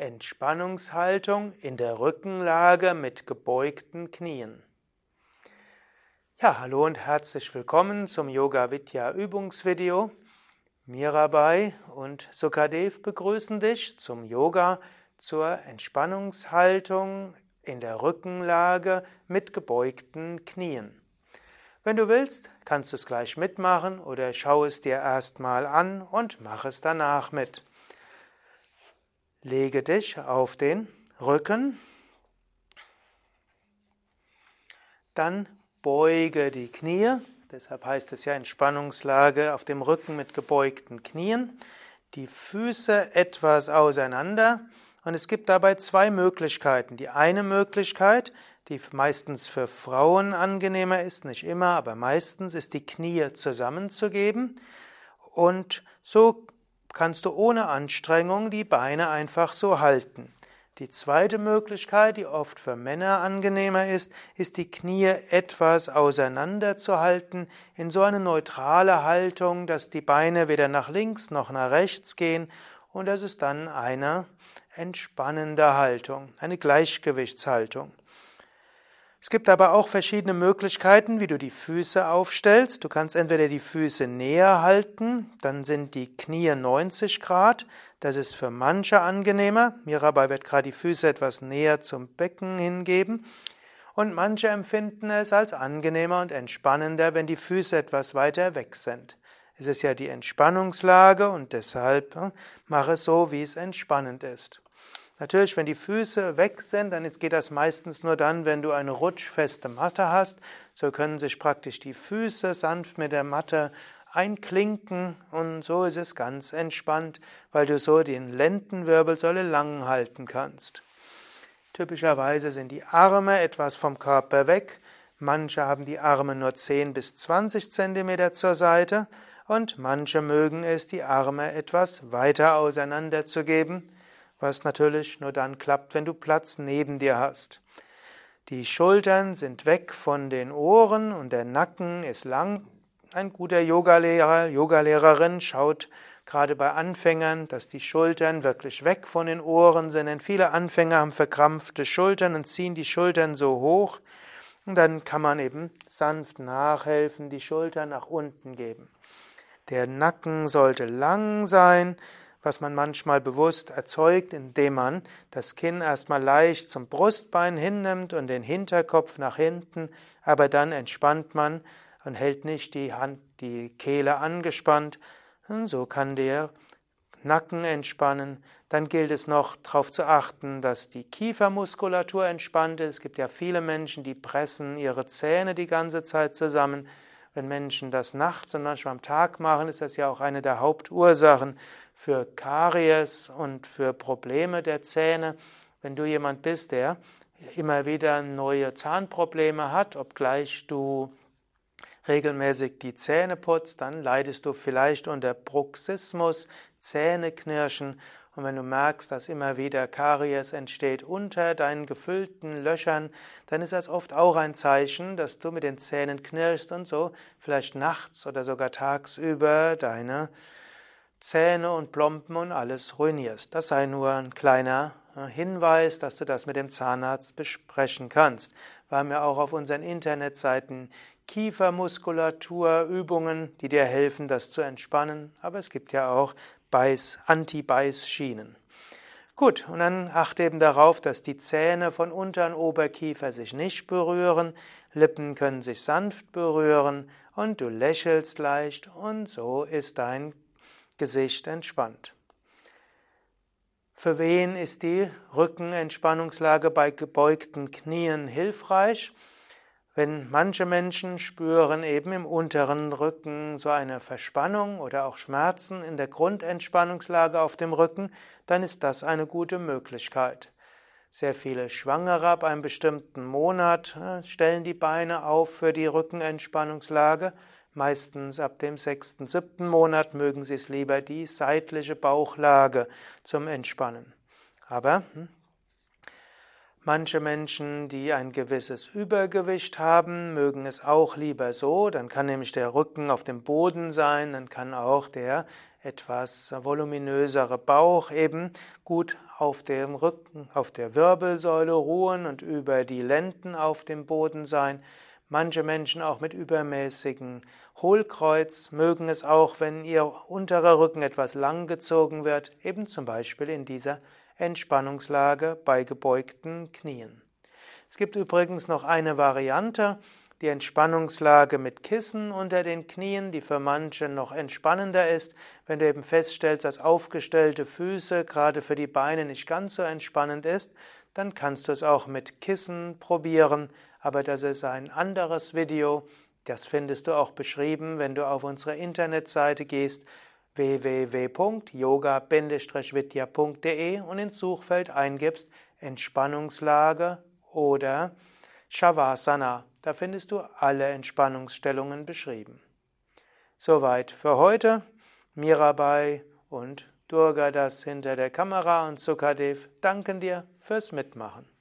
Entspannungshaltung in der Rückenlage mit gebeugten Knien. Ja, hallo und herzlich willkommen zum Yoga Vidya Übungsvideo. Mirabai und Sukadev begrüßen dich zum Yoga zur Entspannungshaltung in der Rückenlage mit gebeugten Knien. Wenn du willst, kannst du es gleich mitmachen oder schau es dir erstmal an und mach es danach mit. Lege dich auf den Rücken. Dann beuge die Knie. Deshalb heißt es ja Entspannungslage auf dem Rücken mit gebeugten Knien. Die Füße etwas auseinander. Und es gibt dabei zwei Möglichkeiten. Die eine Möglichkeit, die meistens für Frauen angenehmer ist, nicht immer, aber meistens ist die Knie zusammenzugeben. Und so kannst du ohne Anstrengung die Beine einfach so halten. Die zweite Möglichkeit, die oft für Männer angenehmer ist, ist die Knie etwas auseinanderzuhalten in so eine neutrale Haltung, dass die Beine weder nach links noch nach rechts gehen und das ist dann eine entspannende Haltung, eine Gleichgewichtshaltung. Es gibt aber auch verschiedene Möglichkeiten, wie du die Füße aufstellst. Du kannst entweder die Füße näher halten, dann sind die Knie 90 Grad. Das ist für manche angenehmer. Mirabai wird gerade die Füße etwas näher zum Becken hingeben. Und manche empfinden es als angenehmer und entspannender, wenn die Füße etwas weiter weg sind. Es ist ja die Entspannungslage und deshalb hm, mache es so, wie es entspannend ist. Natürlich, wenn die Füße weg sind, dann geht das meistens nur dann, wenn du eine rutschfeste Matte hast. So können sich praktisch die Füße sanft mit der Matte einklinken und so ist es ganz entspannt, weil du so den Lendenwirbelsäule lang halten kannst. Typischerweise sind die Arme etwas vom Körper weg. Manche haben die Arme nur 10 bis 20 Zentimeter zur Seite und manche mögen es, die Arme etwas weiter auseinanderzugeben was natürlich nur dann klappt, wenn du Platz neben dir hast. Die Schultern sind weg von den Ohren und der Nacken ist lang. Ein guter Yogalehrer, Yogalehrerin schaut gerade bei Anfängern, dass die Schultern wirklich weg von den Ohren sind, denn viele Anfänger haben verkrampfte Schultern und ziehen die Schultern so hoch. Und dann kann man eben sanft nachhelfen, die Schultern nach unten geben. Der Nacken sollte lang sein, was man manchmal bewusst erzeugt, indem man das Kinn erstmal leicht zum Brustbein hinnimmt und den Hinterkopf nach hinten, aber dann entspannt man und hält nicht die Hand, die Kehle angespannt. Und so kann der Nacken entspannen. Dann gilt es noch darauf zu achten, dass die Kiefermuskulatur entspannt ist. Es gibt ja viele Menschen, die pressen ihre Zähne die ganze Zeit zusammen. Wenn Menschen das nachts und manchmal am Tag machen, ist das ja auch eine der Hauptursachen für Karies und für Probleme der Zähne. Wenn du jemand bist, der immer wieder neue Zahnprobleme hat, obgleich du regelmäßig die Zähne putzt, dann leidest du vielleicht unter Bruxismus, Zähneknirschen. Und wenn du merkst, dass immer wieder Karies entsteht unter deinen gefüllten Löchern, dann ist das oft auch ein Zeichen, dass du mit den Zähnen knirschst und so vielleicht nachts oder sogar tagsüber deine Zähne und Plomben und alles ruinierst. Das sei nur ein kleiner äh, Hinweis, dass du das mit dem Zahnarzt besprechen kannst. Wir haben ja auch auf unseren Internetseiten Kiefermuskulaturübungen, die dir helfen, das zu entspannen. Aber es gibt ja auch Beiß, Anti-Beiß-Schienen. Gut, und dann achte eben darauf, dass die Zähne von unteren Oberkiefer sich nicht berühren, Lippen können sich sanft berühren und du lächelst leicht und so ist dein Gesicht entspannt. Für wen ist die Rückenentspannungslage bei gebeugten Knien hilfreich? Wenn manche Menschen spüren eben im unteren Rücken so eine Verspannung oder auch Schmerzen in der Grundentspannungslage auf dem Rücken, dann ist das eine gute Möglichkeit. Sehr viele Schwangere ab einem bestimmten Monat äh, stellen die Beine auf für die Rückenentspannungslage. Meistens ab dem sechsten, siebten Monat mögen Sie es lieber die seitliche Bauchlage zum Entspannen. Aber hm, Manche Menschen, die ein gewisses Übergewicht haben, mögen es auch lieber so. Dann kann nämlich der Rücken auf dem Boden sein, dann kann auch der etwas voluminösere Bauch eben gut auf dem Rücken, auf der Wirbelsäule ruhen und über die Lenden auf dem Boden sein. Manche Menschen auch mit übermäßigen Hohlkreuz mögen es auch, wenn ihr unterer Rücken etwas langgezogen wird, eben zum Beispiel in dieser Entspannungslage bei gebeugten Knien. Es gibt übrigens noch eine Variante, die Entspannungslage mit Kissen unter den Knien, die für manche noch entspannender ist. Wenn du eben feststellst, dass aufgestellte Füße gerade für die Beine nicht ganz so entspannend ist, dann kannst du es auch mit Kissen probieren, aber das ist ein anderes Video. Das findest du auch beschrieben, wenn du auf unsere Internetseite gehst www.yoga-vidya.de und ins Suchfeld eingibst Entspannungslage oder Shavasana. Da findest du alle Entspannungsstellungen beschrieben. Soweit für heute. Mirabai und Durga das hinter der Kamera und Sukadev danken dir fürs Mitmachen.